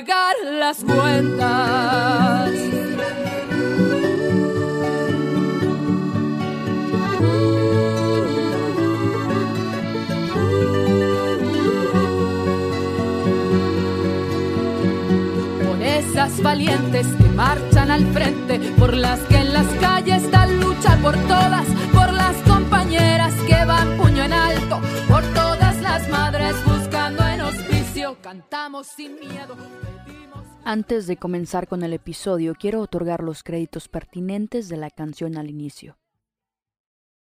Pagar las cuentas. por esas valientes que marchan al frente, por las que en las calles dan lucha por todas, por las compañeras que van puño en alto, cantamos sin miedo. Antes de comenzar con el episodio, quiero otorgar los créditos pertinentes de la canción al inicio.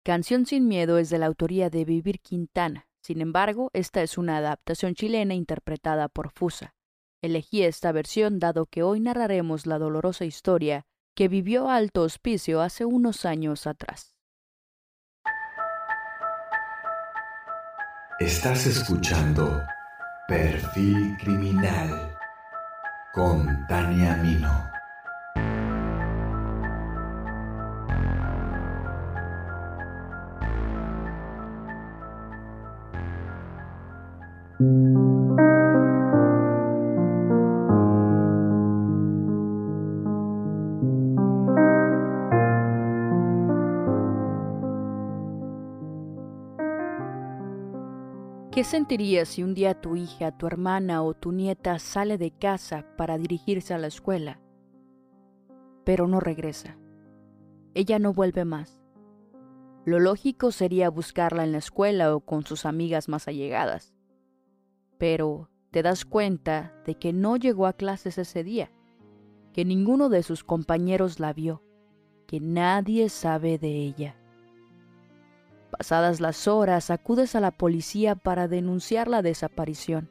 Canción sin miedo es de la autoría de Vivir Quintana. Sin embargo, esta es una adaptación chilena interpretada por Fusa. Elegí esta versión dado que hoy narraremos la dolorosa historia que vivió Alto Hospicio hace unos años atrás. Estás escuchando Perfil Criminal con Tania Mino. ¿Qué sentirías si un día tu hija, tu hermana o tu nieta sale de casa para dirigirse a la escuela, pero no regresa? Ella no vuelve más. Lo lógico sería buscarla en la escuela o con sus amigas más allegadas. Pero te das cuenta de que no llegó a clases ese día, que ninguno de sus compañeros la vio, que nadie sabe de ella. Pasadas las horas, acudes a la policía para denunciar la desaparición.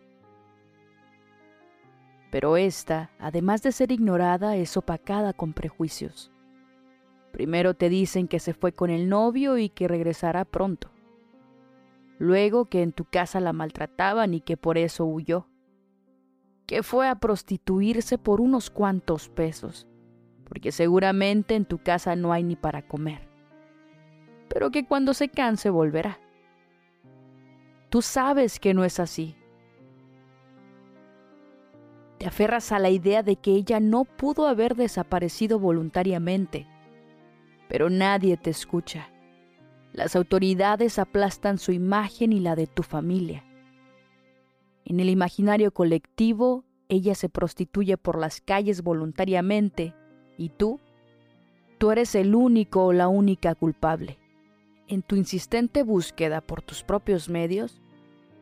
Pero esta, además de ser ignorada, es opacada con prejuicios. Primero te dicen que se fue con el novio y que regresará pronto. Luego que en tu casa la maltrataban y que por eso huyó. Que fue a prostituirse por unos cuantos pesos, porque seguramente en tu casa no hay ni para comer pero que cuando se canse volverá. Tú sabes que no es así. Te aferras a la idea de que ella no pudo haber desaparecido voluntariamente, pero nadie te escucha. Las autoridades aplastan su imagen y la de tu familia. En el imaginario colectivo, ella se prostituye por las calles voluntariamente y tú, tú eres el único o la única culpable en tu insistente búsqueda por tus propios medios,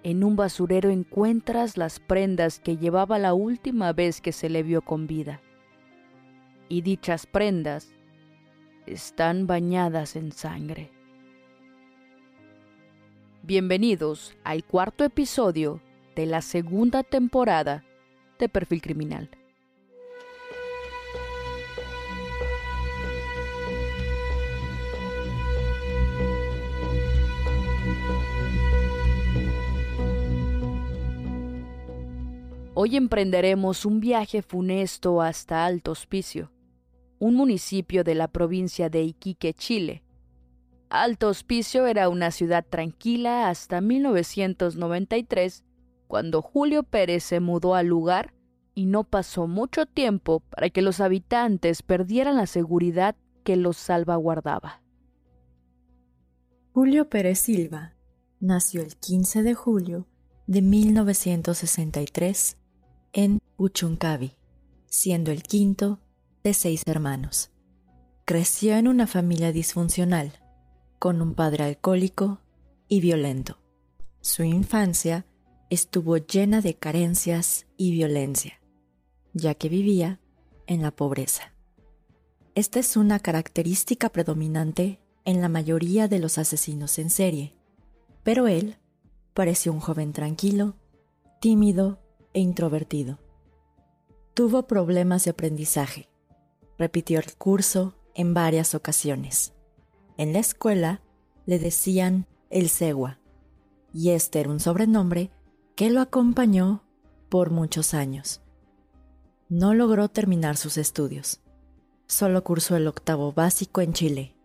en un basurero encuentras las prendas que llevaba la última vez que se le vio con vida. Y dichas prendas están bañadas en sangre. Bienvenidos al cuarto episodio de la segunda temporada de Perfil Criminal. Hoy emprenderemos un viaje funesto hasta Alto Hospicio, un municipio de la provincia de Iquique, Chile. Alto Hospicio era una ciudad tranquila hasta 1993, cuando Julio Pérez se mudó al lugar y no pasó mucho tiempo para que los habitantes perdieran la seguridad que los salvaguardaba. Julio Pérez Silva nació el 15 de julio de 1963 en Uchuncavi, siendo el quinto de seis hermanos. Creció en una familia disfuncional, con un padre alcohólico y violento. Su infancia estuvo llena de carencias y violencia, ya que vivía en la pobreza. Esta es una característica predominante en la mayoría de los asesinos en serie, pero él pareció un joven tranquilo, tímido e introvertido. Tuvo problemas de aprendizaje. Repitió el curso en varias ocasiones. En la escuela le decían el Segua, y este era un sobrenombre que lo acompañó por muchos años. No logró terminar sus estudios. Solo cursó el octavo básico en Chile,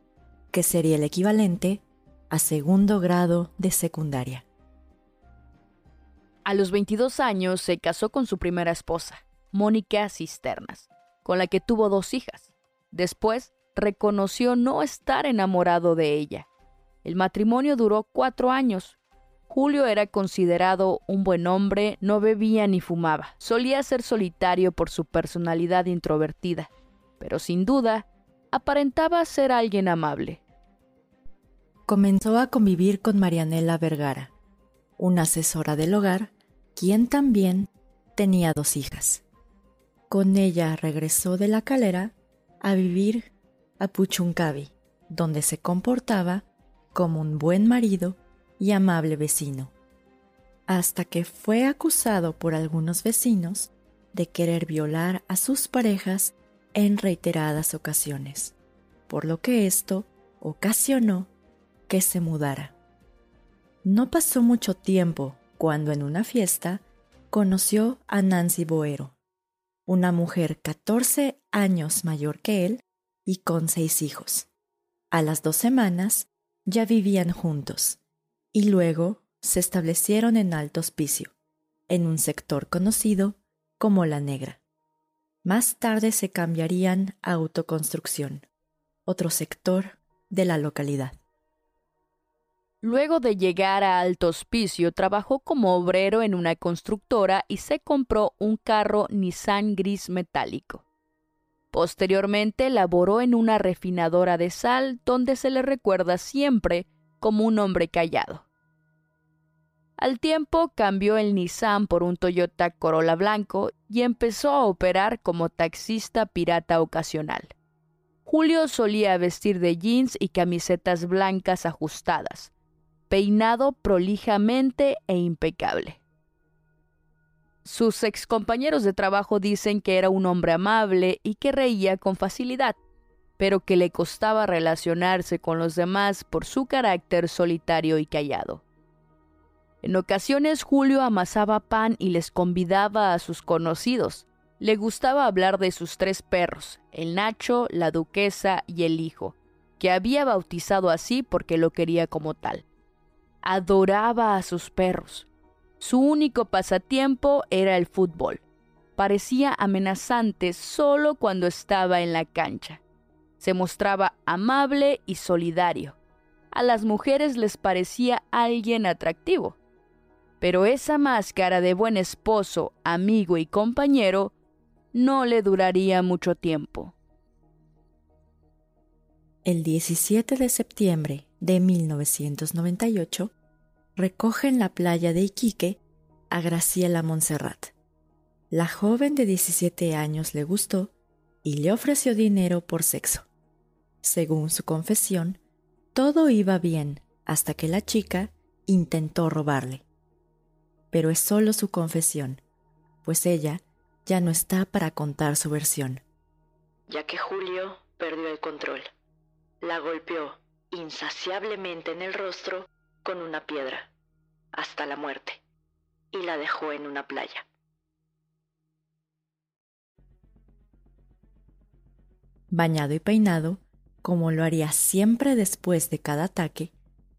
que sería el equivalente a segundo grado de secundaria. A los 22 años se casó con su primera esposa, Mónica Cisternas, con la que tuvo dos hijas. Después reconoció no estar enamorado de ella. El matrimonio duró cuatro años. Julio era considerado un buen hombre, no bebía ni fumaba. Solía ser solitario por su personalidad introvertida, pero sin duda aparentaba ser alguien amable. Comenzó a convivir con Marianela Vergara, una asesora del hogar, quien también tenía dos hijas. Con ella regresó de la calera a vivir a Puchuncavi, donde se comportaba como un buen marido y amable vecino, hasta que fue acusado por algunos vecinos de querer violar a sus parejas en reiteradas ocasiones, por lo que esto ocasionó que se mudara. No pasó mucho tiempo cuando en una fiesta conoció a Nancy Boero, una mujer 14 años mayor que él y con seis hijos. A las dos semanas ya vivían juntos y luego se establecieron en Alto Hospicio, en un sector conocido como La Negra. Más tarde se cambiarían a Autoconstrucción, otro sector de la localidad. Luego de llegar a Alto Hospicio, trabajó como obrero en una constructora y se compró un carro Nissan gris metálico. Posteriormente laboró en una refinadora de sal donde se le recuerda siempre como un hombre callado. Al tiempo cambió el Nissan por un Toyota Corolla blanco y empezó a operar como taxista pirata ocasional. Julio solía vestir de jeans y camisetas blancas ajustadas, peinado prolijamente e impecable. Sus excompañeros de trabajo dicen que era un hombre amable y que reía con facilidad, pero que le costaba relacionarse con los demás por su carácter solitario y callado. En ocasiones Julio amasaba pan y les convidaba a sus conocidos. Le gustaba hablar de sus tres perros, el Nacho, la Duquesa y el hijo, que había bautizado así porque lo quería como tal. Adoraba a sus perros, su único pasatiempo era el fútbol. Parecía amenazante solo cuando estaba en la cancha. Se mostraba amable y solidario. A las mujeres les parecía alguien atractivo. Pero esa máscara de buen esposo, amigo y compañero no le duraría mucho tiempo. El 17 de septiembre de 1998, recoge en la playa de Iquique a Graciela Montserrat. La joven de 17 años le gustó y le ofreció dinero por sexo. Según su confesión, todo iba bien hasta que la chica intentó robarle. Pero es solo su confesión, pues ella ya no está para contar su versión. Ya que Julio perdió el control, la golpeó insaciablemente en el rostro con una piedra hasta la muerte y la dejó en una playa. Bañado y peinado, como lo haría siempre después de cada ataque,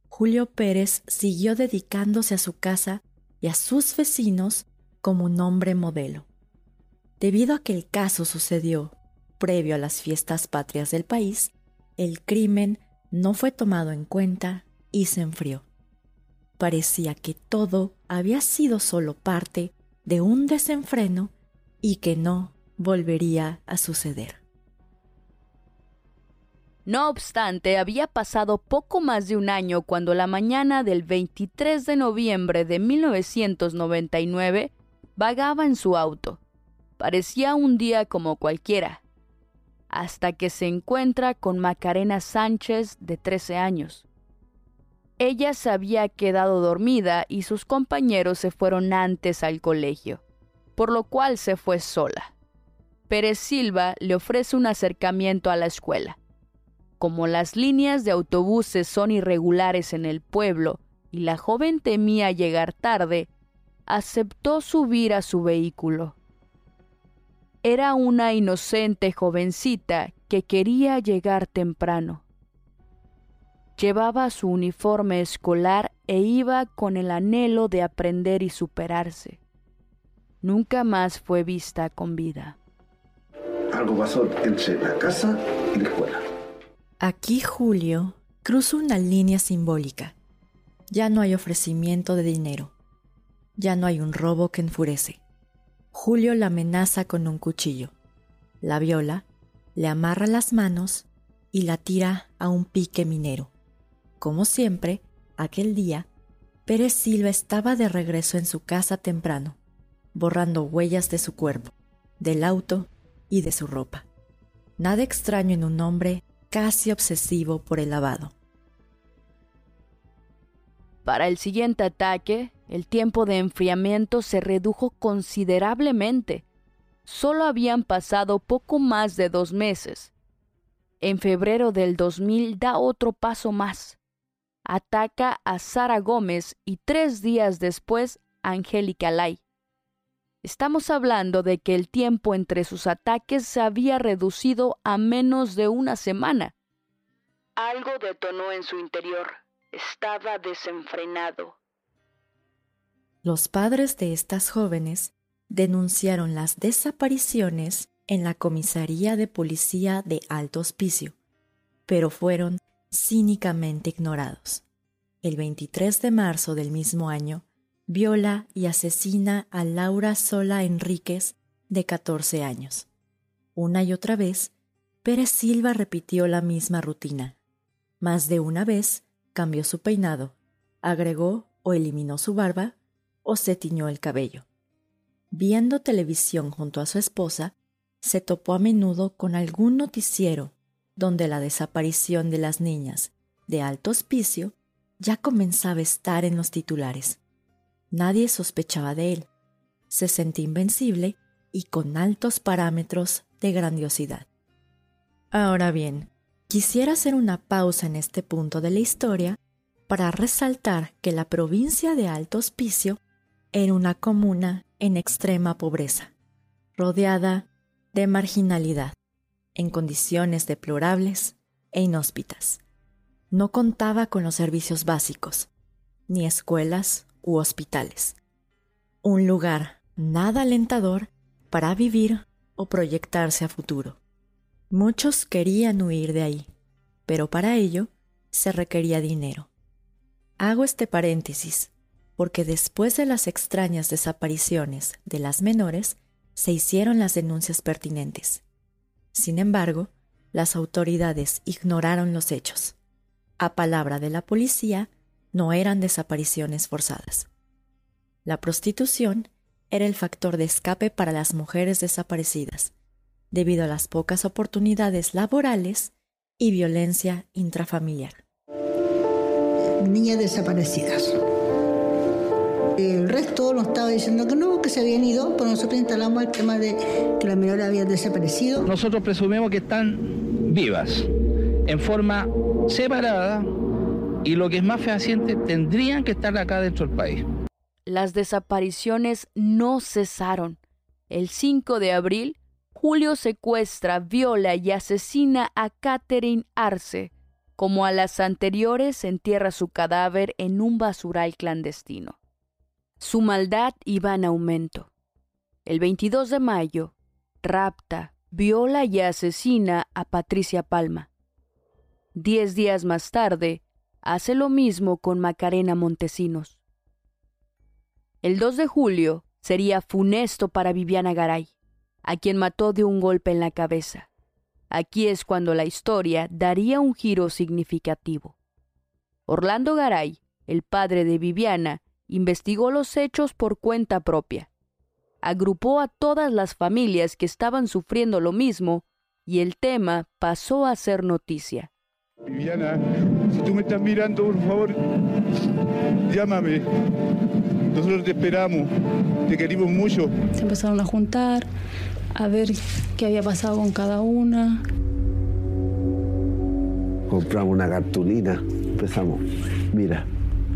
Julio Pérez siguió dedicándose a su casa y a sus vecinos como un hombre modelo. Debido a que el caso sucedió previo a las fiestas patrias del país, el crimen no fue tomado en cuenta y se enfrió. Parecía que todo había sido solo parte de un desenfreno y que no volvería a suceder. No obstante, había pasado poco más de un año cuando la mañana del 23 de noviembre de 1999 vagaba en su auto. Parecía un día como cualquiera, hasta que se encuentra con Macarena Sánchez de 13 años. Ella se había quedado dormida y sus compañeros se fueron antes al colegio, por lo cual se fue sola. Pérez Silva le ofrece un acercamiento a la escuela como las líneas de autobuses son irregulares en el pueblo y la joven temía llegar tarde, aceptó subir a su vehículo. Era una inocente jovencita que quería llegar temprano. Llevaba su uniforme escolar e iba con el anhelo de aprender y superarse. Nunca más fue vista con vida. Algo pasó entre la casa y la escuela. Aquí Julio cruza una línea simbólica. Ya no hay ofrecimiento de dinero. Ya no hay un robo que enfurece. Julio la amenaza con un cuchillo. La viola, le amarra las manos y la tira a un pique minero. Como siempre, aquel día, Pérez Silva estaba de regreso en su casa temprano, borrando huellas de su cuerpo, del auto y de su ropa. Nada extraño en un hombre casi obsesivo por el lavado. Para el siguiente ataque, el tiempo de enfriamiento se redujo considerablemente. Solo habían pasado poco más de dos meses. En febrero del 2000 da otro paso más. Ataca a Sara Gómez y tres días después a Angélica Lai. Estamos hablando de que el tiempo entre sus ataques se había reducido a menos de una semana. Algo detonó en su interior. Estaba desenfrenado. Los padres de estas jóvenes denunciaron las desapariciones en la comisaría de policía de Alto Hospicio, pero fueron cínicamente ignorados. El 23 de marzo del mismo año, viola y asesina a Laura Sola Enríquez, de 14 años. Una y otra vez, Pérez Silva repitió la misma rutina. Más de una vez cambió su peinado, agregó o eliminó su barba o se tiñó el cabello. Viendo televisión junto a su esposa, se topó a menudo con algún noticiero donde la desaparición de las niñas de alto hospicio ya comenzaba a estar en los titulares. Nadie sospechaba de él. Se sentía invencible y con altos parámetros de grandiosidad. Ahora bien, quisiera hacer una pausa en este punto de la historia para resaltar que la provincia de Alto Hospicio era una comuna en extrema pobreza, rodeada de marginalidad, en condiciones deplorables e inhóspitas. No contaba con los servicios básicos, ni escuelas u hospitales. Un lugar nada alentador para vivir o proyectarse a futuro. Muchos querían huir de ahí, pero para ello se requería dinero. Hago este paréntesis porque después de las extrañas desapariciones de las menores, se hicieron las denuncias pertinentes. Sin embargo, las autoridades ignoraron los hechos. A palabra de la policía, no eran desapariciones forzadas. La prostitución era el factor de escape para las mujeres desaparecidas, debido a las pocas oportunidades laborales y violencia intrafamiliar. Niñas desaparecidas. El resto nos estaba diciendo que no, que se habían ido, pero nosotros instalamos el tema de que las menores habían desaparecido. Nosotros presumimos que están vivas, en forma separada, y lo que es más fehaciente, tendrían que estar acá dentro del país. Las desapariciones no cesaron. El 5 de abril, Julio secuestra, viola y asesina a Catherine Arce. Como a las anteriores, entierra su cadáver en un basural clandestino. Su maldad iba en aumento. El 22 de mayo, rapta, viola y asesina a Patricia Palma. Diez días más tarde, hace lo mismo con Macarena Montesinos. El 2 de julio sería funesto para Viviana Garay, a quien mató de un golpe en la cabeza. Aquí es cuando la historia daría un giro significativo. Orlando Garay, el padre de Viviana, investigó los hechos por cuenta propia. Agrupó a todas las familias que estaban sufriendo lo mismo y el tema pasó a ser noticia. Viviana, si tú me estás mirando, por favor, llámame. Nosotros te esperamos, te queremos mucho. Se empezaron a juntar, a ver qué había pasado con cada una. Compramos una cartulina, empezamos, mira,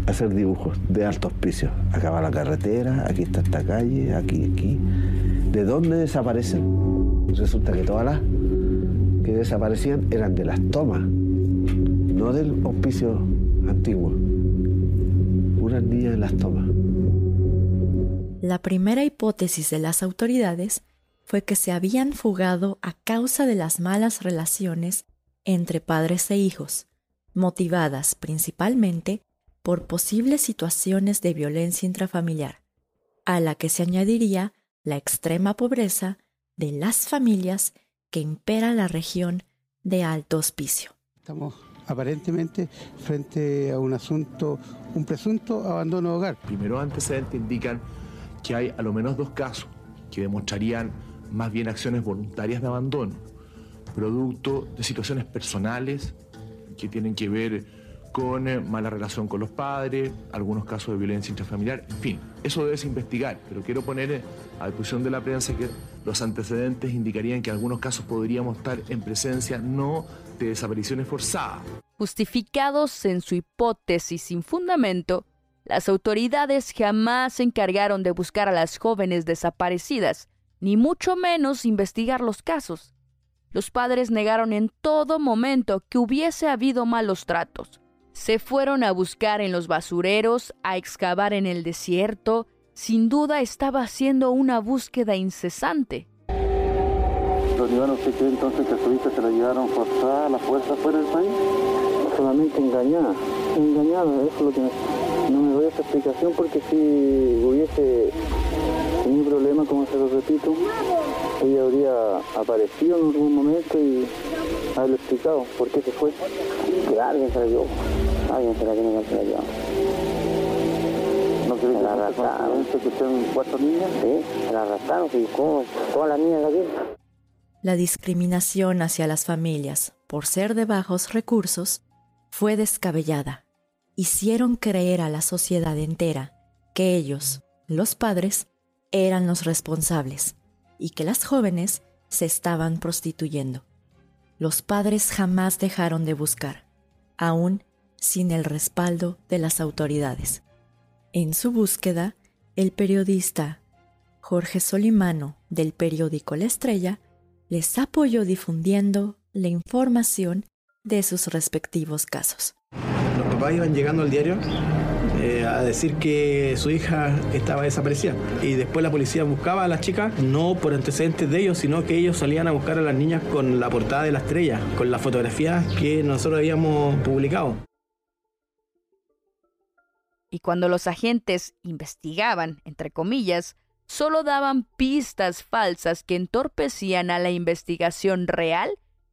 hacer dibujos de alto auspicio. Acá va la carretera, aquí está esta calle, aquí, aquí. ¿De dónde desaparecen? Resulta que todas las que desaparecían eran de las tomas, no del auspicio antiguo. Unas niñas en las tomas. La primera hipótesis de las autoridades fue que se habían fugado a causa de las malas relaciones entre padres e hijos, motivadas principalmente por posibles situaciones de violencia intrafamiliar, a la que se añadiría la extrema pobreza de las familias que impera la región de alto hospicio. Estamos aparentemente frente a un asunto, un presunto abandono de hogar. Primero antecedentes indican que hay a lo menos dos casos que demostrarían más bien acciones voluntarias de abandono, producto de situaciones personales que tienen que ver con eh, mala relación con los padres, algunos casos de violencia intrafamiliar, en fin, eso debes investigar, pero quiero poner eh, a discusión de la prensa que los antecedentes indicarían que algunos casos podríamos estar en presencia no de desapariciones forzadas. Justificados en su hipótesis sin fundamento, las autoridades jamás se encargaron de buscar a las jóvenes desaparecidas, ni mucho menos investigar los casos. Los padres negaron en todo momento que hubiese habido malos tratos. Se fueron a buscar en los basureros, a excavar en el desierto. Sin duda estaba haciendo una búsqueda incesante. Don Iván, ¿usted cree entonces que a su hija se la llevaron forzada a la fuerza fuera del país? Solamente engañada, engañada, eso es lo que no me doy esa explicación porque si hubiese tenido problema, como se lo repito, ella habría aparecido en algún momento y haberlo explicado por qué se fue. Que alguien se la llevó, alguien se la tiene que se la llevó. ¿No cree que la arrastraron? que son cuatro niñas? Sí, se la arrastraron, y como todas las niñas de aquí. La discriminación hacia las familias por ser de bajos recursos fue descabellada. Hicieron creer a la sociedad entera que ellos, los padres, eran los responsables y que las jóvenes se estaban prostituyendo. Los padres jamás dejaron de buscar, aún sin el respaldo de las autoridades. En su búsqueda, el periodista Jorge Solimano del periódico La Estrella les apoyó difundiendo la información de sus respectivos casos. Los papás iban llegando al diario eh, a decir que su hija estaba desaparecida. Y después la policía buscaba a las chicas, no por antecedentes de ellos, sino que ellos salían a buscar a las niñas con la portada de la estrella, con las fotografías que nosotros habíamos publicado. Y cuando los agentes investigaban, entre comillas, solo daban pistas falsas que entorpecían a la investigación real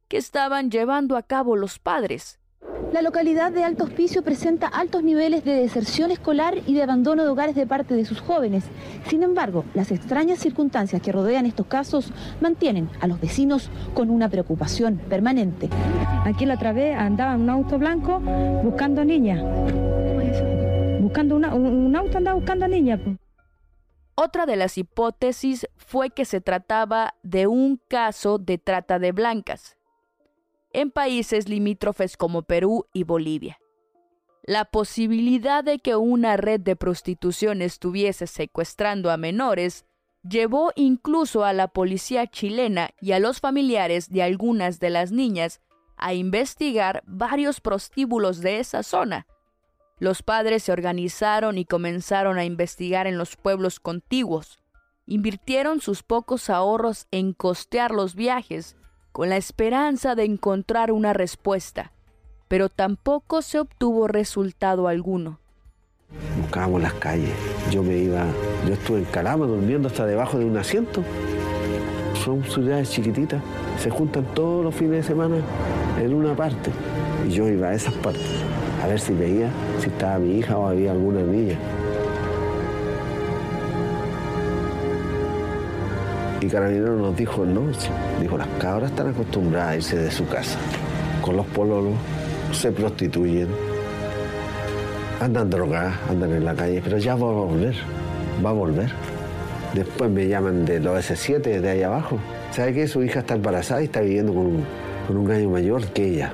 que estaban llevando a cabo los padres. La localidad de Alto Hospicio presenta altos niveles de deserción escolar y de abandono de hogares de parte de sus jóvenes. Sin embargo, las extrañas circunstancias que rodean estos casos mantienen a los vecinos con una preocupación permanente. Aquí la otra vez andaba un auto blanco buscando niñas. Buscando un auto buscando niñas. Otra de las hipótesis fue que se trataba de un caso de trata de blancas en países limítrofes como Perú y Bolivia. La posibilidad de que una red de prostitución estuviese secuestrando a menores llevó incluso a la policía chilena y a los familiares de algunas de las niñas a investigar varios prostíbulos de esa zona. Los padres se organizaron y comenzaron a investigar en los pueblos contiguos. Invirtieron sus pocos ahorros en costear los viajes con la esperanza de encontrar una respuesta, pero tampoco se obtuvo resultado alguno. Buscábamos las calles. Yo me iba, yo estuve en Calama durmiendo hasta debajo de un asiento. son ciudades chiquititas, se juntan todos los fines de semana en una parte. Y yo iba a esas partes a ver si veía si estaba mi hija o había alguna niña. Y Carabinero nos dijo, no, dijo, las cabras están acostumbradas a irse de su casa. Con los pololos se prostituyen, andan drogadas, andan en la calle, pero ya va a volver, va a volver. Después me llaman de los S7 de ahí abajo. ¿Sabe que su hija está embarazada y está viviendo con un, con un gallo mayor que ella?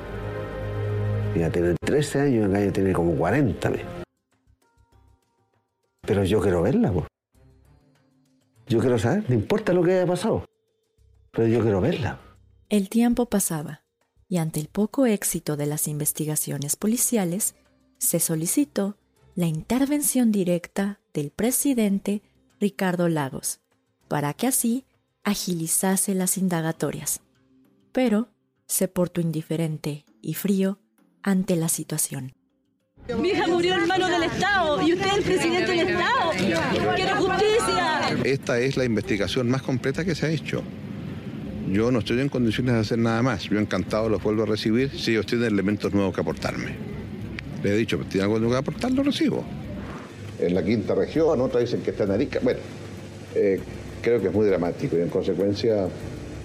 Ella tiene 13 años el gallo tiene como 40. Pero yo quiero verla, pues. Yo quiero saber, no importa lo que haya pasado, pero yo quiero verla. El tiempo pasaba y ante el poco éxito de las investigaciones policiales, se solicitó la intervención directa del presidente Ricardo Lagos para que así agilizase las indagatorias. Pero se portó indiferente y frío ante la situación. Mi hija murió en manos del Estado y usted es el presidente del Estado. Quiero justicia. Esta es la investigación más completa que se ha hecho. Yo no estoy en condiciones de hacer nada más. Yo encantado los vuelvo a recibir si ellos tienen elementos nuevos que aportarme. Le he dicho, si tienen algo nuevo que aportar, lo recibo. En la quinta región, otras dicen que está en Arica. Bueno, eh, creo que es muy dramático y en consecuencia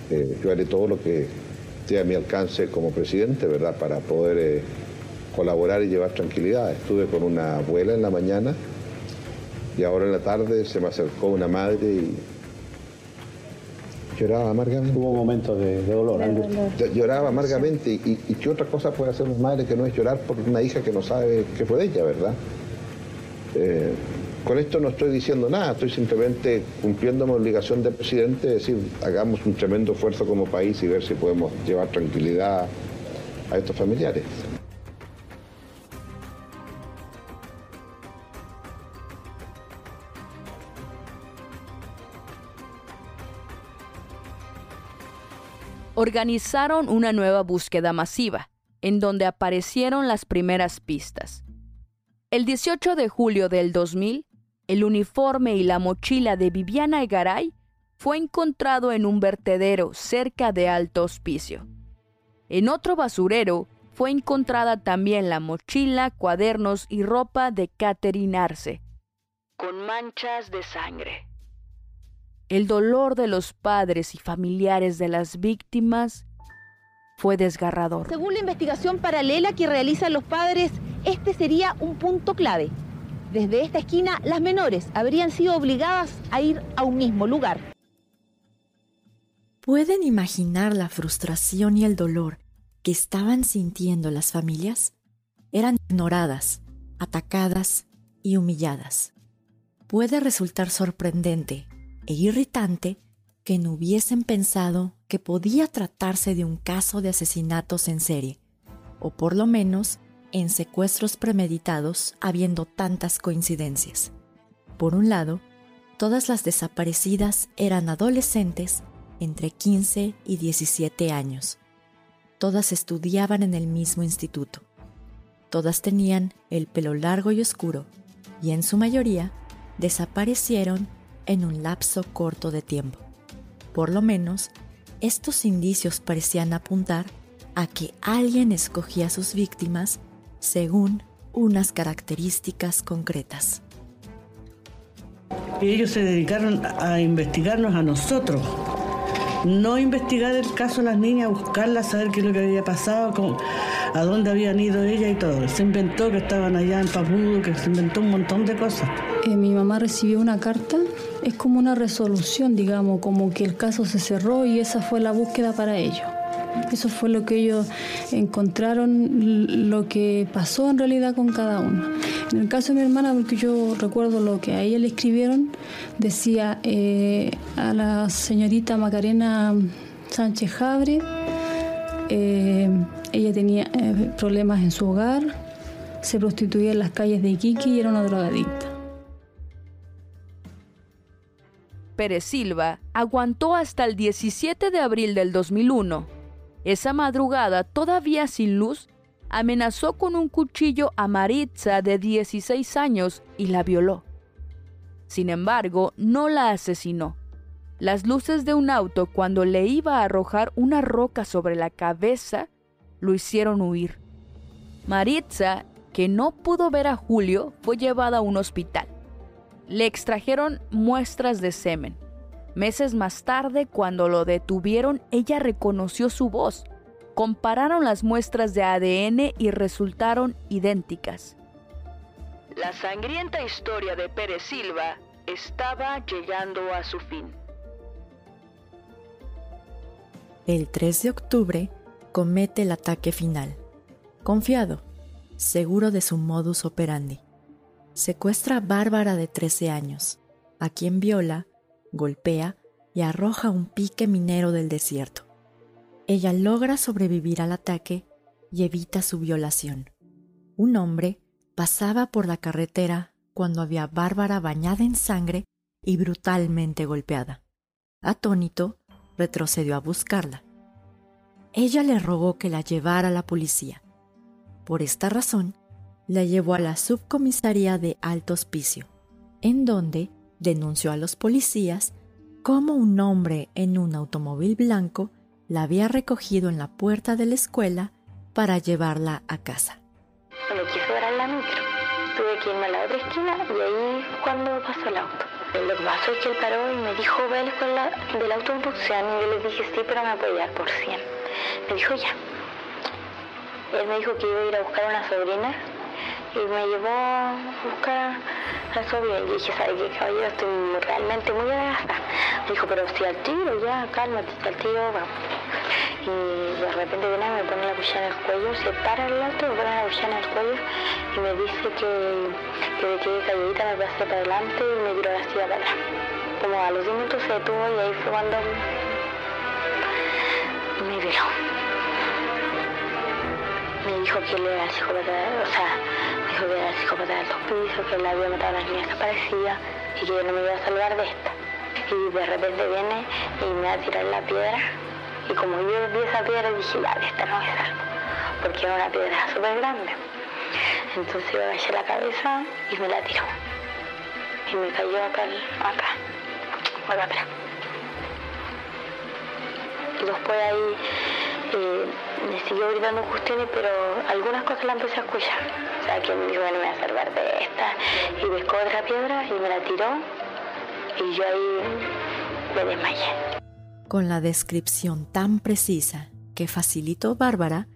eh, yo haré todo lo que esté a mi alcance como presidente, ¿verdad?, para poder eh, colaborar y llevar tranquilidad. Estuve con una abuela en la mañana y ahora en la tarde se me acercó una madre y lloraba amargamente. Hubo momentos de, dolor, Lloraba amargamente y, y, qué otra cosa puede hacer una madre que no es llorar por una hija que no sabe qué fue de ella, ¿verdad? Eh, con esto no estoy diciendo nada, estoy simplemente cumpliendo mi obligación de presidente, es decir, hagamos un tremendo esfuerzo como país y ver si podemos llevar tranquilidad a estos familiares. organizaron una nueva búsqueda masiva, en donde aparecieron las primeras pistas. El 18 de julio del 2000, el uniforme y la mochila de Viviana Egaray fue encontrado en un vertedero cerca de Alto Hospicio. En otro basurero fue encontrada también la mochila, cuadernos y ropa de Catherine Arce, con manchas de sangre. El dolor de los padres y familiares de las víctimas fue desgarrador. Según la investigación paralela que realizan los padres, este sería un punto clave. Desde esta esquina, las menores habrían sido obligadas a ir a un mismo lugar. ¿Pueden imaginar la frustración y el dolor que estaban sintiendo las familias? Eran ignoradas, atacadas y humilladas. Puede resultar sorprendente e irritante que no hubiesen pensado que podía tratarse de un caso de asesinatos en serie, o por lo menos en secuestros premeditados habiendo tantas coincidencias. Por un lado, todas las desaparecidas eran adolescentes entre 15 y 17 años. Todas estudiaban en el mismo instituto. Todas tenían el pelo largo y oscuro y en su mayoría desaparecieron en un lapso corto de tiempo. Por lo menos, estos indicios parecían apuntar a que alguien escogía a sus víctimas según unas características concretas. Ellos se dedicaron a investigarnos a nosotros, no investigar el caso de las niñas, buscarlas, saber qué es lo que había pasado, a dónde habían ido ellas y todo. Se inventó que estaban allá en Papudo, que se inventó un montón de cosas. Eh, mi mamá recibió una carta es como una resolución, digamos, como que el caso se cerró y esa fue la búsqueda para ellos. Eso fue lo que ellos encontraron, lo que pasó en realidad con cada uno. En el caso de mi hermana, porque yo recuerdo lo que a ella le escribieron, decía eh, a la señorita Macarena Sánchez Jabre, eh, ella tenía eh, problemas en su hogar, se prostituía en las calles de Iquique y era una drogadicta. Pérez Silva aguantó hasta el 17 de abril del 2001. Esa madrugada, todavía sin luz, amenazó con un cuchillo a Maritza de 16 años y la violó. Sin embargo, no la asesinó. las luces de un auto cuando le iba a arrojar una roca sobre la cabeza lo hicieron huir. Maritza, que no pudo ver a Julio, fue llevada a un hospital. Le extrajeron muestras de semen. Meses más tarde, cuando lo detuvieron, ella reconoció su voz. Compararon las muestras de ADN y resultaron idénticas. La sangrienta historia de Pérez Silva estaba llegando a su fin. El 3 de octubre comete el ataque final. Confiado, seguro de su modus operandi. Secuestra a Bárbara de 13 años, a quien viola, golpea y arroja un pique minero del desierto. Ella logra sobrevivir al ataque y evita su violación. Un hombre pasaba por la carretera cuando había Bárbara bañada en sangre y brutalmente golpeada. Atónito, retrocedió a buscarla. Ella le rogó que la llevara a la policía. Por esta razón, la llevó a la subcomisaría de Alto Hospicio, en donde denunció a los policías cómo un hombre en un automóvil blanco la había recogido en la puerta de la escuela para llevarla a casa. Me quiso dar la micro. Tuve que irme a la otra esquina y ahí cuando pasó el auto. Lo que pasó es que él paró y me dijo, ve a la escuela del autobús. Y yo le dije, sí, pero me apoyar por 100. Me dijo, ya. Él me dijo que iba a ir a buscar a una sobrina y me llevó a buscar a sobrina. Y dije, ¿sabe qué, caballero? Estoy realmente muy agastada. Me dijo, pero si al tiro, ya, cálmate, si al tiro, vamos. Y de repente viene, me pone la cuchara en el cuello, se para el alto, me pone la cuchara en el cuello y me dice que, que me quedé calladita, me pasé para adelante y me tiró la silla para atrás. Como a los 10 minutos se detuvo y ahí fue cuando me violó. Me dijo que él era psicópata, o sea, que era el psicópata de altos pisos, que él había matado a las niñas desaparecidas y que yo no me iba a salvar de esta. Y de repente viene y me va a tirar la piedra. Y como yo vi esa piedra dije, esta no me salgo, porque era una piedra súper grande. Entonces yo agaché la cabeza y me la tiró. Y me cayó acá, acá, acá atrás. Y después ahí eh, me siguió gritando cuestiones, pero algunas cosas las empecé a escuchar. O sea, que me dijo, bueno, me voy a salvar de esta. Y pescó otra piedra y me la tiró. Y yo ahí me desmayé. Con la descripción tan precisa que facilitó Bárbara,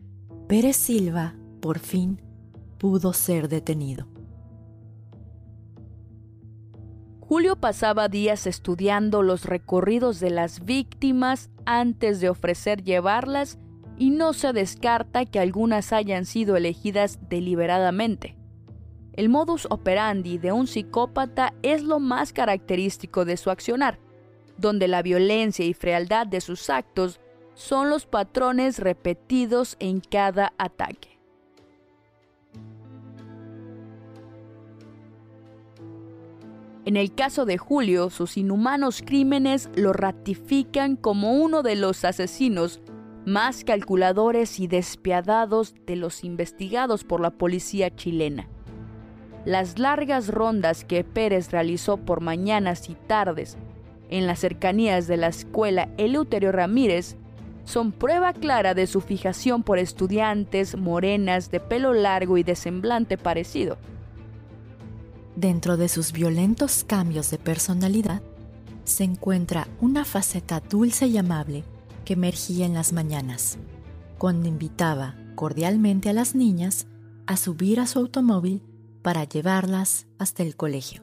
Pérez Silva, por fin, pudo ser detenido. Julio pasaba días estudiando los recorridos de las víctimas antes de ofrecer llevarlas y no se descarta que algunas hayan sido elegidas deliberadamente. El modus operandi de un psicópata es lo más característico de su accionar, donde la violencia y frialdad de sus actos son los patrones repetidos en cada ataque. En el caso de Julio, sus inhumanos crímenes lo ratifican como uno de los asesinos más calculadores y despiadados de los investigados por la policía chilena. Las largas rondas que Pérez realizó por mañanas y tardes en las cercanías de la escuela Eleuterio Ramírez son prueba clara de su fijación por estudiantes morenas de pelo largo y de semblante parecido. Dentro de sus violentos cambios de personalidad se encuentra una faceta dulce y amable emergía en las mañanas, cuando invitaba cordialmente a las niñas a subir a su automóvil para llevarlas hasta el colegio.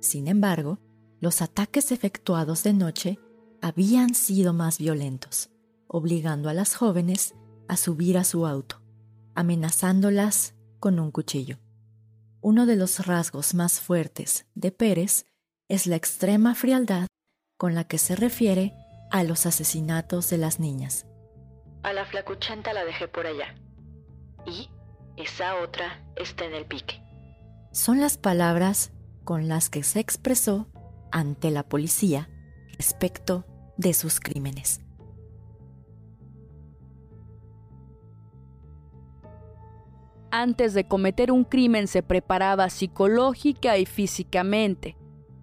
Sin embargo, los ataques efectuados de noche habían sido más violentos, obligando a las jóvenes a subir a su auto, amenazándolas con un cuchillo. Uno de los rasgos más fuertes de Pérez es la extrema frialdad con la que se refiere a los asesinatos de las niñas. A la flacuchenta la dejé por allá. Y esa otra está en el pique. Son las palabras con las que se expresó ante la policía respecto de sus crímenes. Antes de cometer un crimen se preparaba psicológica y físicamente.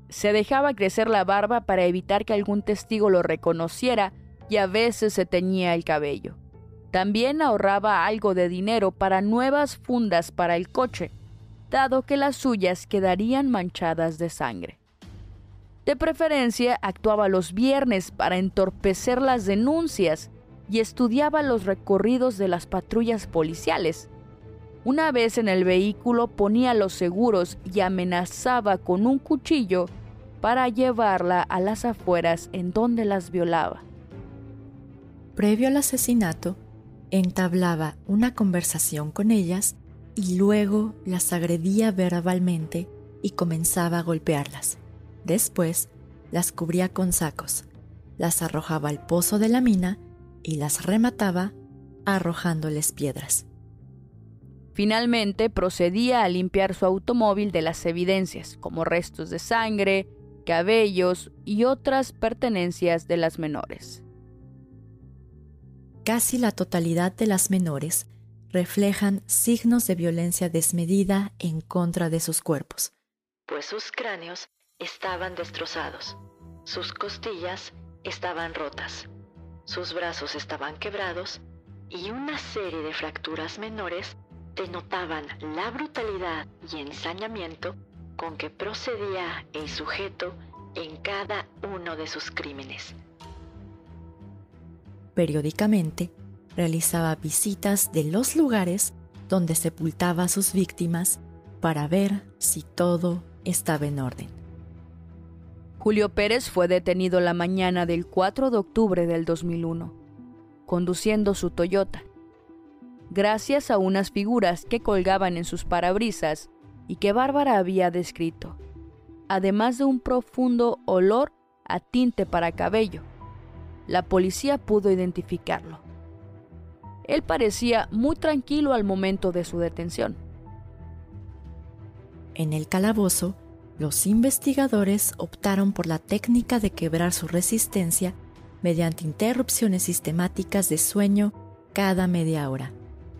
Se dejaba crecer la barba para evitar que algún testigo lo reconociera y a veces se teñía el cabello. También ahorraba algo de dinero para nuevas fundas para el coche, dado que las suyas quedarían manchadas de sangre. De preferencia, actuaba los viernes para entorpecer las denuncias y estudiaba los recorridos de las patrullas policiales. Una vez en el vehículo ponía los seguros y amenazaba con un cuchillo para llevarla a las afueras en donde las violaba. Previo al asesinato, entablaba una conversación con ellas y luego las agredía verbalmente y comenzaba a golpearlas. Después las cubría con sacos, las arrojaba al pozo de la mina y las remataba arrojándoles piedras. Finalmente procedía a limpiar su automóvil de las evidencias, como restos de sangre, cabellos y otras pertenencias de las menores. Casi la totalidad de las menores reflejan signos de violencia desmedida en contra de sus cuerpos. Pues sus cráneos estaban destrozados, sus costillas estaban rotas, sus brazos estaban quebrados y una serie de fracturas menores denotaban la brutalidad y ensañamiento con que procedía el sujeto en cada uno de sus crímenes. Periódicamente realizaba visitas de los lugares donde sepultaba a sus víctimas para ver si todo estaba en orden. Julio Pérez fue detenido la mañana del 4 de octubre del 2001, conduciendo su Toyota. Gracias a unas figuras que colgaban en sus parabrisas y que Bárbara había descrito, además de un profundo olor a tinte para cabello la policía pudo identificarlo. Él parecía muy tranquilo al momento de su detención. En el calabozo, los investigadores optaron por la técnica de quebrar su resistencia mediante interrupciones sistemáticas de sueño cada media hora,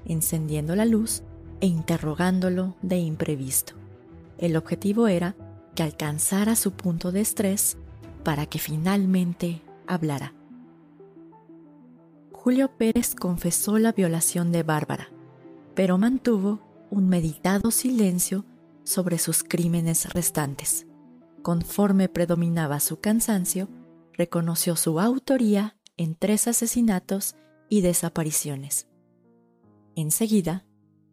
encendiendo la luz e interrogándolo de imprevisto. El objetivo era que alcanzara su punto de estrés para que finalmente hablara. Julio Pérez confesó la violación de Bárbara, pero mantuvo un meditado silencio sobre sus crímenes restantes. Conforme predominaba su cansancio, reconoció su autoría en tres asesinatos y desapariciones. Enseguida,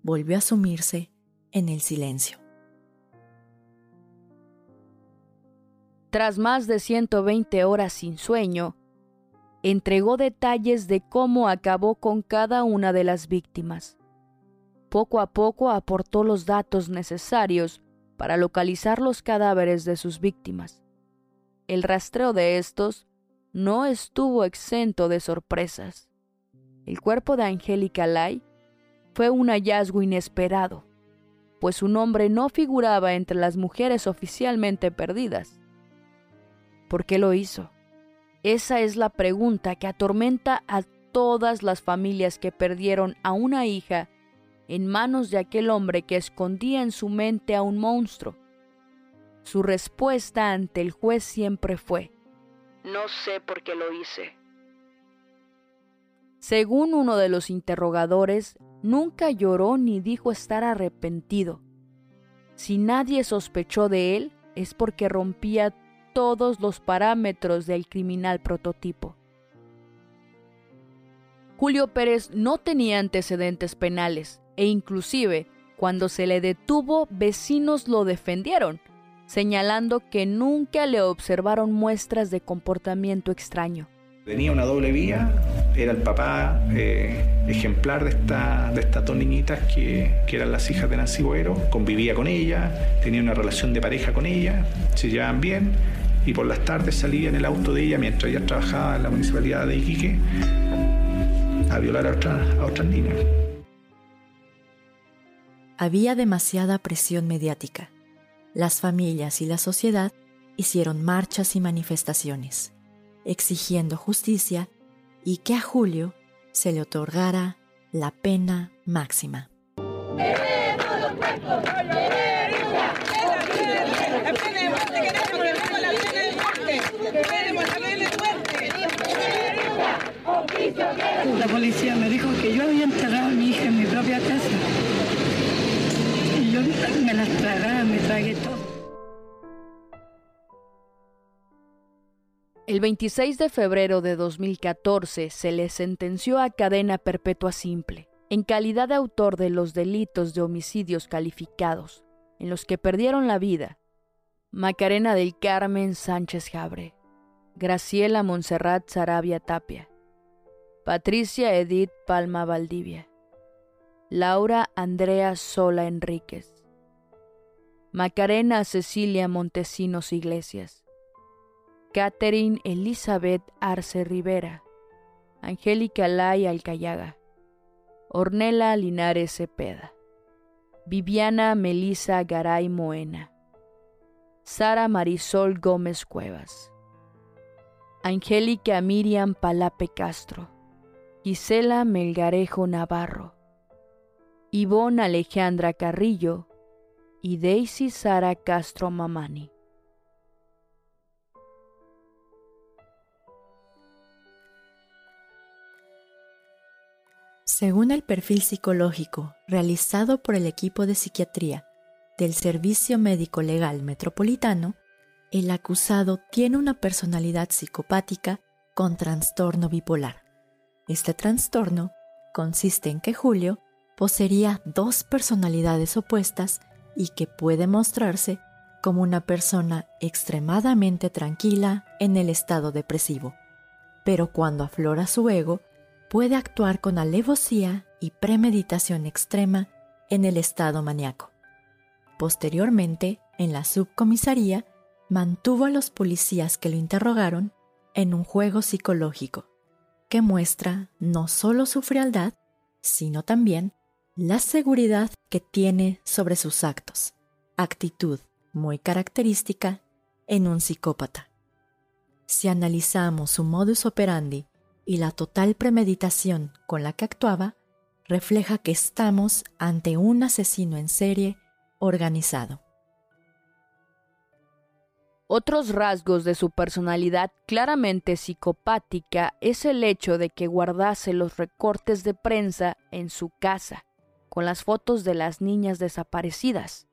volvió a sumirse en el silencio. Tras más de 120 horas sin sueño, entregó detalles de cómo acabó con cada una de las víctimas. Poco a poco aportó los datos necesarios para localizar los cadáveres de sus víctimas. El rastreo de estos no estuvo exento de sorpresas. El cuerpo de Angélica Lai fue un hallazgo inesperado, pues su nombre no figuraba entre las mujeres oficialmente perdidas. ¿Por qué lo hizo? Esa es la pregunta que atormenta a todas las familias que perdieron a una hija en manos de aquel hombre que escondía en su mente a un monstruo. Su respuesta ante el juez siempre fue, No sé por qué lo hice. Según uno de los interrogadores, nunca lloró ni dijo estar arrepentido. Si nadie sospechó de él, es porque rompía todos los parámetros del criminal prototipo. Julio Pérez no tenía antecedentes penales e inclusive cuando se le detuvo vecinos lo defendieron, señalando que nunca le observaron muestras de comportamiento extraño. Tenía una doble vía, era el papá eh, ejemplar de, esta, de estas dos niñitas que, que, eran las hijas de Nancy Boero, convivía con ella, tenía una relación de pareja con ella, se llevaban bien y por las tardes salía en el auto de ella mientras ella trabajaba en la municipalidad de Iquique a violar a, a otras niñas. Había demasiada presión mediática. Las familias y la sociedad hicieron marchas y manifestaciones, exigiendo justicia y que a Julio se le otorgara la pena máxima. ¡Queremos los La policía me dijo que yo había enterrado a mi hija en mi propia casa. Y yo me las tragaba, me tragué todo. El 26 de febrero de 2014 se le sentenció a cadena perpetua simple, en calidad de autor de los delitos de homicidios calificados, en los que perdieron la vida Macarena del Carmen Sánchez Jabre, Graciela Montserrat Sarabia Tapia, Patricia Edith Palma Valdivia, Laura Andrea Sola Enríquez, Macarena Cecilia Montesinos Iglesias, Catherine Elizabeth Arce Rivera, Angélica Lai Alcayaga, Ornella Linares Cepeda, Viviana Melisa Garay Moena, Sara Marisol Gómez Cuevas, Angélica Miriam Palape Castro, Gisela Melgarejo Navarro, Ivonne Alejandra Carrillo y Daisy Sara Castro Mamani. Según el perfil psicológico realizado por el equipo de psiquiatría del Servicio Médico Legal Metropolitano, el acusado tiene una personalidad psicopática con trastorno bipolar. Este trastorno consiste en que Julio poseería dos personalidades opuestas y que puede mostrarse como una persona extremadamente tranquila en el estado depresivo, pero cuando aflora su ego, puede actuar con alevosía y premeditación extrema en el estado maníaco. Posteriormente, en la subcomisaría, mantuvo a los policías que lo interrogaron en un juego psicológico que muestra no solo su frialdad, sino también la seguridad que tiene sobre sus actos, actitud muy característica en un psicópata. Si analizamos su modus operandi y la total premeditación con la que actuaba, refleja que estamos ante un asesino en serie organizado. Otros rasgos de su personalidad claramente psicopática es el hecho de que guardase los recortes de prensa en su casa, con las fotos de las niñas desaparecidas.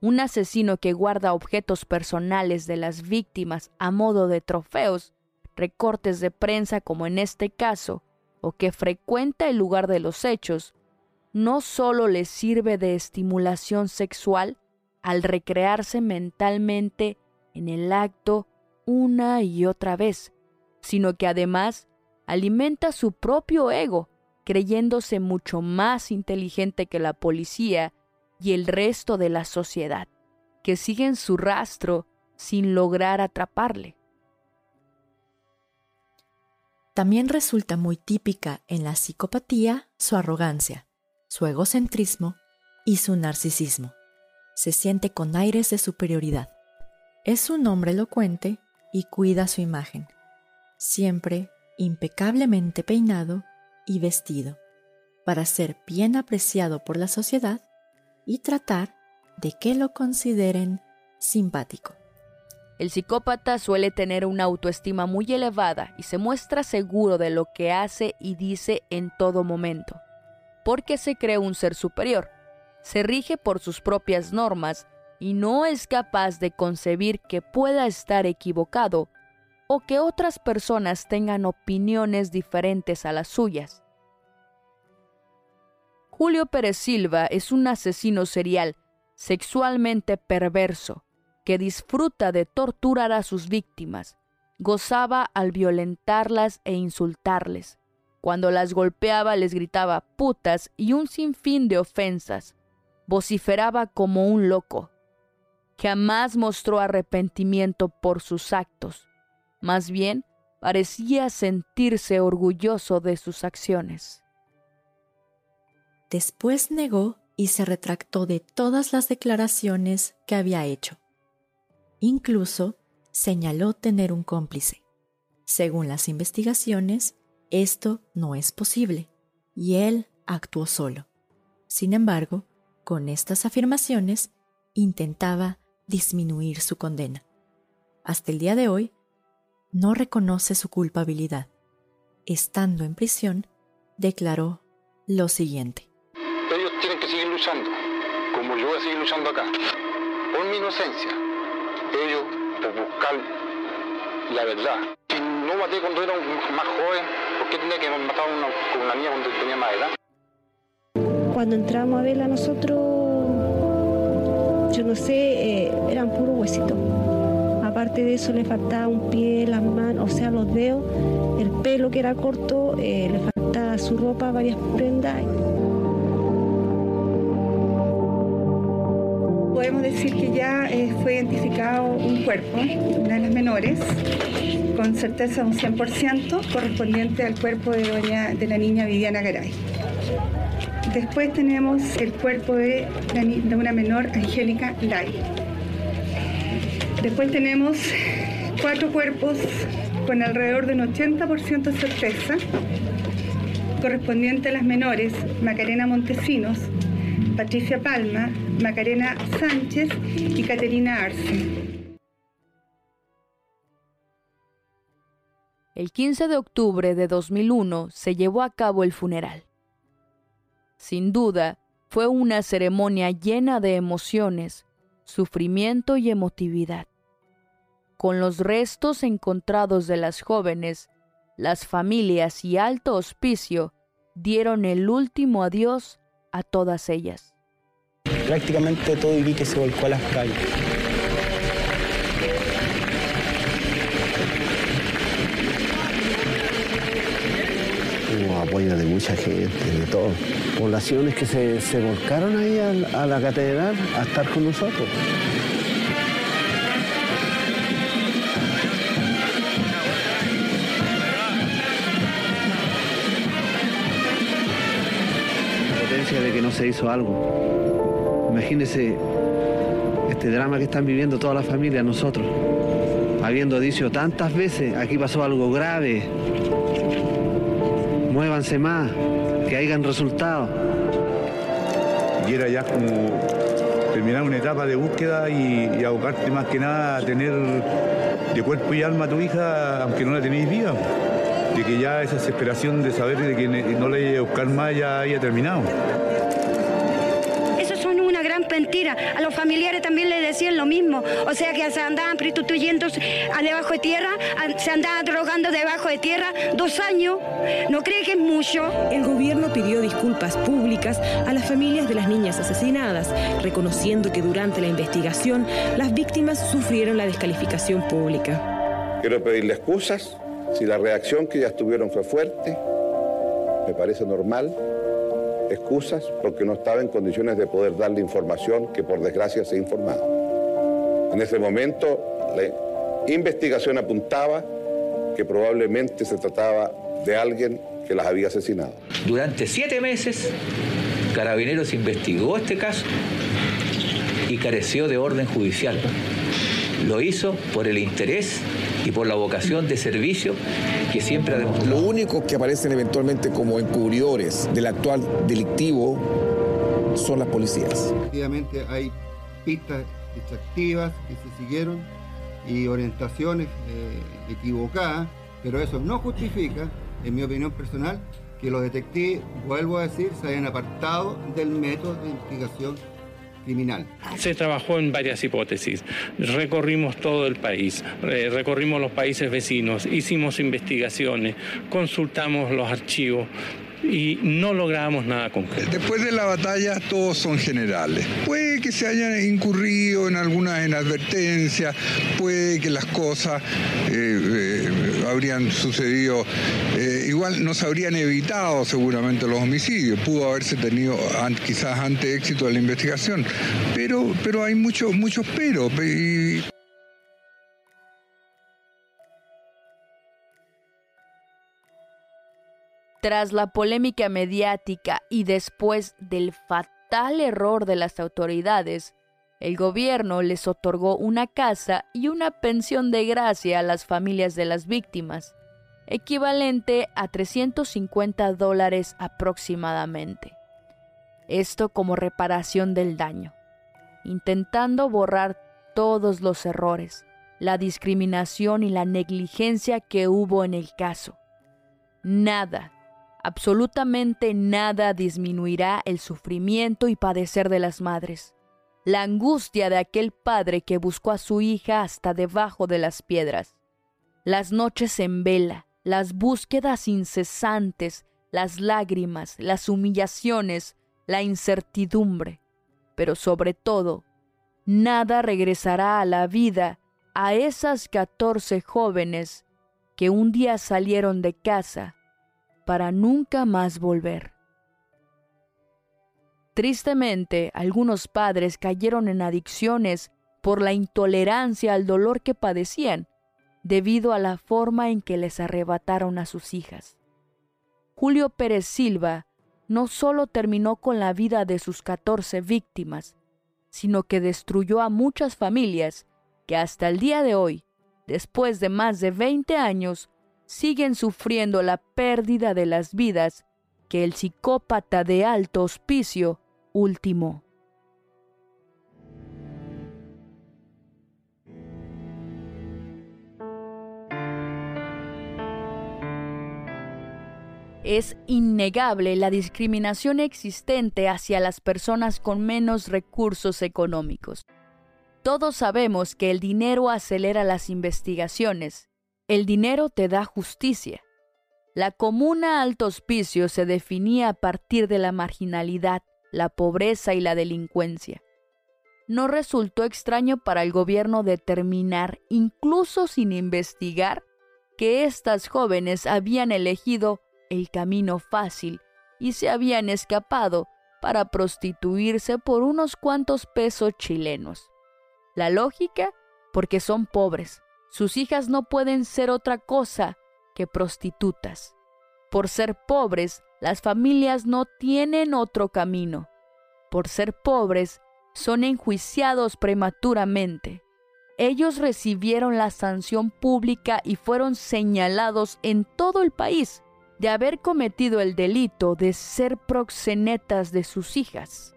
Un asesino que guarda objetos personales de las víctimas a modo de trofeos, recortes de prensa como en este caso, o que frecuenta el lugar de los hechos, no solo le sirve de estimulación sexual al recrearse mentalmente en el acto una y otra vez, sino que además alimenta su propio ego, creyéndose mucho más inteligente que la policía y el resto de la sociedad, que siguen su rastro sin lograr atraparle. También resulta muy típica en la psicopatía su arrogancia, su egocentrismo y su narcisismo. Se siente con aires de superioridad es un hombre elocuente y cuida su imagen, siempre impecablemente peinado y vestido, para ser bien apreciado por la sociedad y tratar de que lo consideren simpático. El psicópata suele tener una autoestima muy elevada y se muestra seguro de lo que hace y dice en todo momento, porque se cree un ser superior, se rige por sus propias normas y no es capaz de concebir que pueda estar equivocado o que otras personas tengan opiniones diferentes a las suyas. Julio Pérez Silva es un asesino serial, sexualmente perverso, que disfruta de torturar a sus víctimas, gozaba al violentarlas e insultarles. Cuando las golpeaba les gritaba putas y un sinfín de ofensas. Vociferaba como un loco jamás mostró arrepentimiento por sus actos, más bien parecía sentirse orgulloso de sus acciones. Después negó y se retractó de todas las declaraciones que había hecho. Incluso señaló tener un cómplice. Según las investigaciones, esto no es posible, y él actuó solo. Sin embargo, con estas afirmaciones, intentaba disminuir su condena. Hasta el día de hoy, no reconoce su culpabilidad. Estando en prisión, declaró lo siguiente. Ellos tienen que seguir luchando, como yo voy a seguir luchando acá, por mi inocencia. Ellos por buscar la verdad. Si no maté cuando era más joven, ¿por qué tenía que matar una, con una niña cuando tenía más edad? Cuando entramos a verla nosotros, yo no sé, eh, eran puros huesitos. Aparte de eso le faltaba un pie, las manos, o sea, los dedos, el pelo que era corto, eh, le faltaba su ropa, varias prendas. Podemos decir que ya eh, fue identificado un cuerpo, una de las menores, con certeza un 100%, correspondiente al cuerpo de, la niña Viviana Garay. Después tenemos el cuerpo de, de una menor, Angélica Lai. Después tenemos cuatro cuerpos con alrededor de un 80% de certeza, correspondiente a las menores, Macarena Montesinos, Patricia Palma, Macarena Sánchez y Caterina Arce. El 15 de octubre de 2001 se llevó a cabo el funeral. Sin duda, fue una ceremonia llena de emociones, sufrimiento y emotividad. Con los restos encontrados de las jóvenes, las familias y alto hospicio dieron el último adiós a todas ellas. Prácticamente todo Iquique se volcó a las calles. Hubo apoyo de mucha gente, de todo. Poblaciones que se, se volcaron ahí a, a la catedral a estar con nosotros. Se hizo algo. Imagínense este drama que están viviendo toda la familia, nosotros. Habiendo dicho tantas veces, aquí pasó algo grave, muévanse más, que hayan resultados. Y era ya como terminar una etapa de búsqueda y, y abocarte más que nada a tener de cuerpo y alma a tu hija, aunque no la tenéis viva. De que ya esa desesperación de saber de que no la haya a buscar más ya haya terminado. A los familiares también les decían lo mismo. O sea que se andaban prostituyendo a debajo de tierra, se andaban drogando debajo de tierra dos años. ¿No cree que es mucho? El gobierno pidió disculpas públicas a las familias de las niñas asesinadas, reconociendo que durante la investigación las víctimas sufrieron la descalificación pública. Quiero pedirle excusas si la reacción que ellas tuvieron fue fuerte, me parece normal. Excusas porque no estaba en condiciones de poder darle información que por desgracia se ha informado. En ese momento la investigación apuntaba que probablemente se trataba de alguien que las había asesinado. Durante siete meses, Carabineros investigó este caso y careció de orden judicial. Lo hizo por el interés y por la vocación de servicio que siempre ha demostrado. Lo único que aparecen eventualmente como encubridores del actual delictivo son las policías. Efectivamente hay pistas extractivas que se siguieron y orientaciones eh, equivocadas, pero eso no justifica, en mi opinión personal, que los detectives, vuelvo a decir, se hayan apartado del método de investigación criminal. Se trabajó en varias hipótesis. Recorrimos todo el país, eh, recorrimos los países vecinos, hicimos investigaciones, consultamos los archivos y no logramos nada concreto. Después de la batalla todos son generales. Puede que se hayan incurrido en algunas inadvertencias, puede que las cosas eh, eh, habrían sucedido, igual no se habrían evitado seguramente los homicidios, pudo haberse tenido quizás antes éxito de la investigación, pero, pero hay muchos muchos pero. y- Tras la polémica mediática y después del fatal error de las autoridades, el gobierno les otorgó una casa y una pensión de gracia a las familias de las víctimas, equivalente a 350 dólares aproximadamente. Esto como reparación del daño, intentando borrar todos los errores, la discriminación y la negligencia que hubo en el caso. Nada, absolutamente nada disminuirá el sufrimiento y padecer de las madres, la angustia de aquel padre que buscó a su hija hasta debajo de las piedras, las noches en vela, las búsquedas incesantes, las lágrimas, las humillaciones, la incertidumbre, pero sobre todo, nada regresará a la vida a esas catorce jóvenes que un día salieron de casa para nunca más volver. Tristemente, algunos padres cayeron en adicciones por la intolerancia al dolor que padecían debido a la forma en que les arrebataron a sus hijas. Julio Pérez Silva no solo terminó con la vida de sus 14 víctimas, sino que destruyó a muchas familias que hasta el día de hoy, después de más de 20 años, siguen sufriendo la pérdida de las vidas que el psicópata de alto hospicio ultimó. Es innegable la discriminación existente hacia las personas con menos recursos económicos. Todos sabemos que el dinero acelera las investigaciones. El dinero te da justicia. La comuna Alto Hospicio se definía a partir de la marginalidad, la pobreza y la delincuencia. No resultó extraño para el gobierno determinar, incluso sin investigar, que estas jóvenes habían elegido el camino fácil y se habían escapado para prostituirse por unos cuantos pesos chilenos. La lógica, porque son pobres. Sus hijas no pueden ser otra cosa que prostitutas. Por ser pobres, las familias no tienen otro camino. Por ser pobres, son enjuiciados prematuramente. Ellos recibieron la sanción pública y fueron señalados en todo el país de haber cometido el delito de ser proxenetas de sus hijas.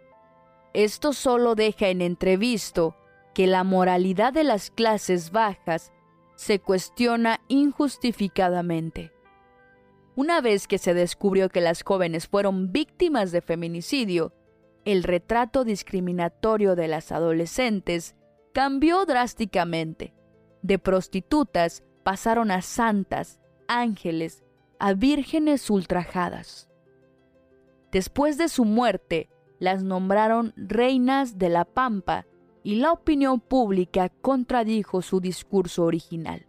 Esto solo deja en entrevisto que la moralidad de las clases bajas se cuestiona injustificadamente. Una vez que se descubrió que las jóvenes fueron víctimas de feminicidio, el retrato discriminatorio de las adolescentes cambió drásticamente. De prostitutas pasaron a santas, ángeles a vírgenes ultrajadas. Después de su muerte, las nombraron reinas de la Pampa y la opinión pública contradijo su discurso original.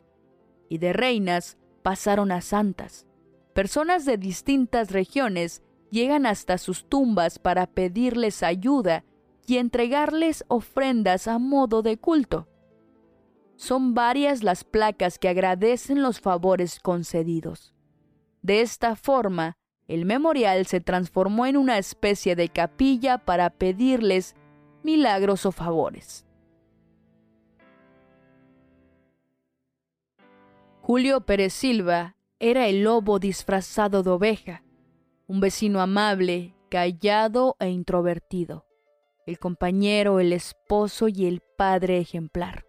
Y de reinas pasaron a santas. Personas de distintas regiones llegan hasta sus tumbas para pedirles ayuda y entregarles ofrendas a modo de culto. Son varias las placas que agradecen los favores concedidos. De esta forma, el memorial se transformó en una especie de capilla para pedirles milagros o favores. Julio Pérez Silva era el lobo disfrazado de oveja, un vecino amable, callado e introvertido, el compañero, el esposo y el padre ejemplar.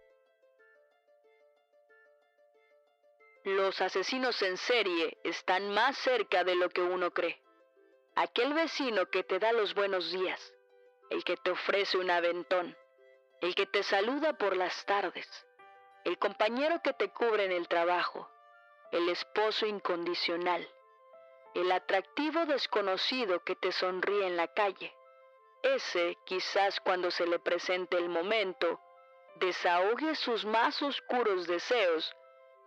Los asesinos en serie están más cerca de lo que uno cree. Aquel vecino que te da los buenos días, el que te ofrece un aventón, el que te saluda por las tardes, el compañero que te cubre en el trabajo, el esposo incondicional, el atractivo desconocido que te sonríe en la calle. Ese, quizás cuando se le presente el momento, desahogue sus más oscuros deseos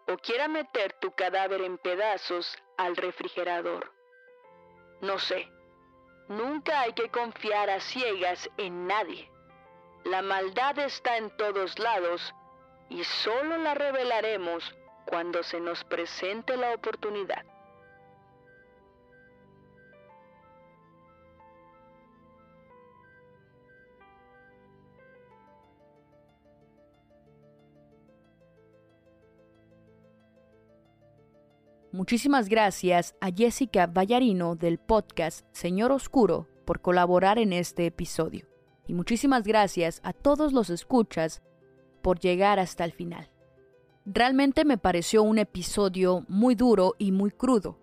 o quiera meter tu cadáver en pedazos al refrigerador. No sé, nunca hay que confiar a ciegas en nadie. La maldad está en todos lados y solo la revelaremos cuando se nos presente la oportunidad. Muchísimas gracias a Jessica Vallarino del podcast Señor Oscuro por colaborar en este episodio. Y muchísimas gracias a todos los escuchas por llegar hasta el final. Realmente me pareció un episodio muy duro y muy crudo.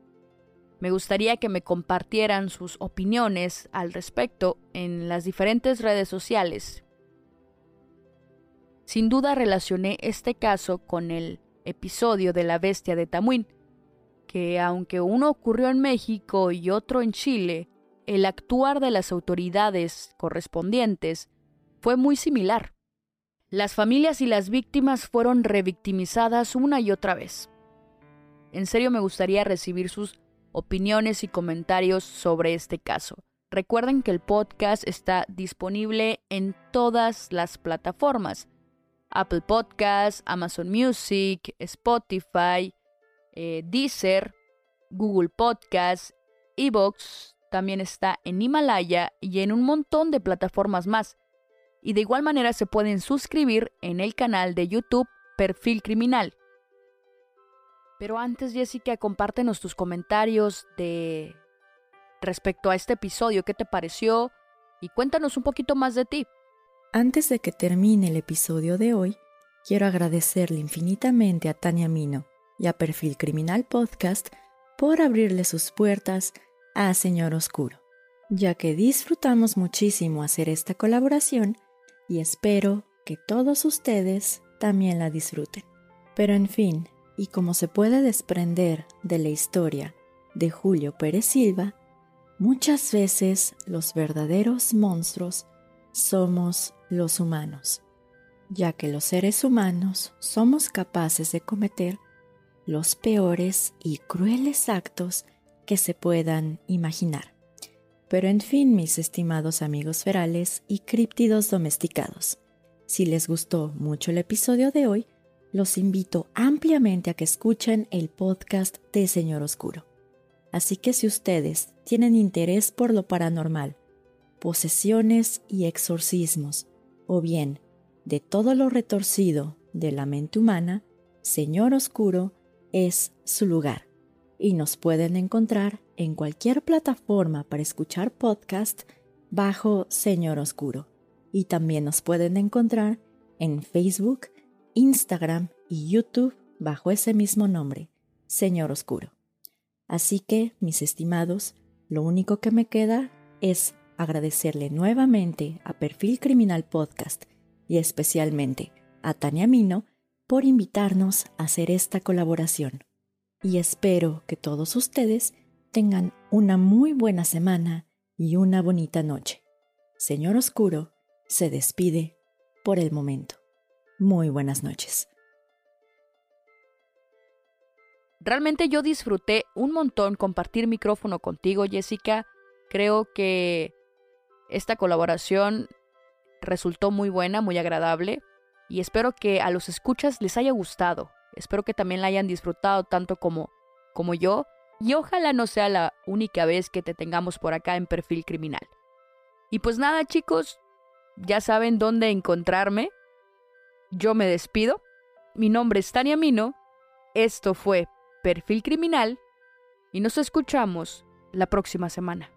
Me gustaría que me compartieran sus opiniones al respecto en las diferentes redes sociales. Sin duda relacioné este caso con el episodio de la bestia de Tamuín, que aunque uno ocurrió en México y otro en Chile, el actuar de las autoridades correspondientes fue muy similar. Las familias y las víctimas fueron revictimizadas una y otra vez. En serio me gustaría recibir sus opiniones y comentarios sobre este caso. Recuerden que el podcast está disponible en todas las plataformas. Apple Podcasts, Amazon Music, Spotify, eh, Deezer, Google Podcasts, Evox, también está en Himalaya y en un montón de plataformas más. Y de igual manera se pueden suscribir en el canal de YouTube Perfil Criminal. Pero antes, Jessica, compártenos tus comentarios de respecto a este episodio, qué te pareció y cuéntanos un poquito más de ti. Antes de que termine el episodio de hoy, quiero agradecerle infinitamente a Tania Mino y a Perfil Criminal Podcast por abrirle sus puertas a Señor Oscuro, ya que disfrutamos muchísimo hacer esta colaboración y espero que todos ustedes también la disfruten. Pero en fin, y como se puede desprender de la historia de Julio Pérez Silva, muchas veces los verdaderos monstruos somos los humanos, ya que los seres humanos somos capaces de cometer los peores y crueles actos que se puedan imaginar. Pero en fin, mis estimados amigos ferales y críptidos domesticados, si les gustó mucho el episodio de hoy, los invito ampliamente a que escuchen el podcast de Señor Oscuro. Así que si ustedes tienen interés por lo paranormal, posesiones y exorcismos, o bien de todo lo retorcido de la mente humana, Señor Oscuro es su lugar. Y nos pueden encontrar en cualquier plataforma para escuchar podcast bajo Señor Oscuro. Y también nos pueden encontrar en Facebook, Instagram y YouTube bajo ese mismo nombre, Señor Oscuro. Así que, mis estimados, lo único que me queda es agradecerle nuevamente a Perfil Criminal Podcast y especialmente a Tania Mino por invitarnos a hacer esta colaboración. Y espero que todos ustedes tengan una muy buena semana y una bonita noche. Señor Oscuro se despide por el momento. Muy buenas noches. Realmente yo disfruté un montón compartir micrófono contigo, Jessica. Creo que esta colaboración resultó muy buena, muy agradable y espero que a los escuchas les haya gustado. Espero que también la hayan disfrutado tanto como, como yo y ojalá no sea la única vez que te tengamos por acá en perfil criminal. Y pues nada chicos, ya saben dónde encontrarme yo me despido. Mi nombre es Tania Mino. Esto fue Perfil Criminal y nos escuchamos la próxima semana.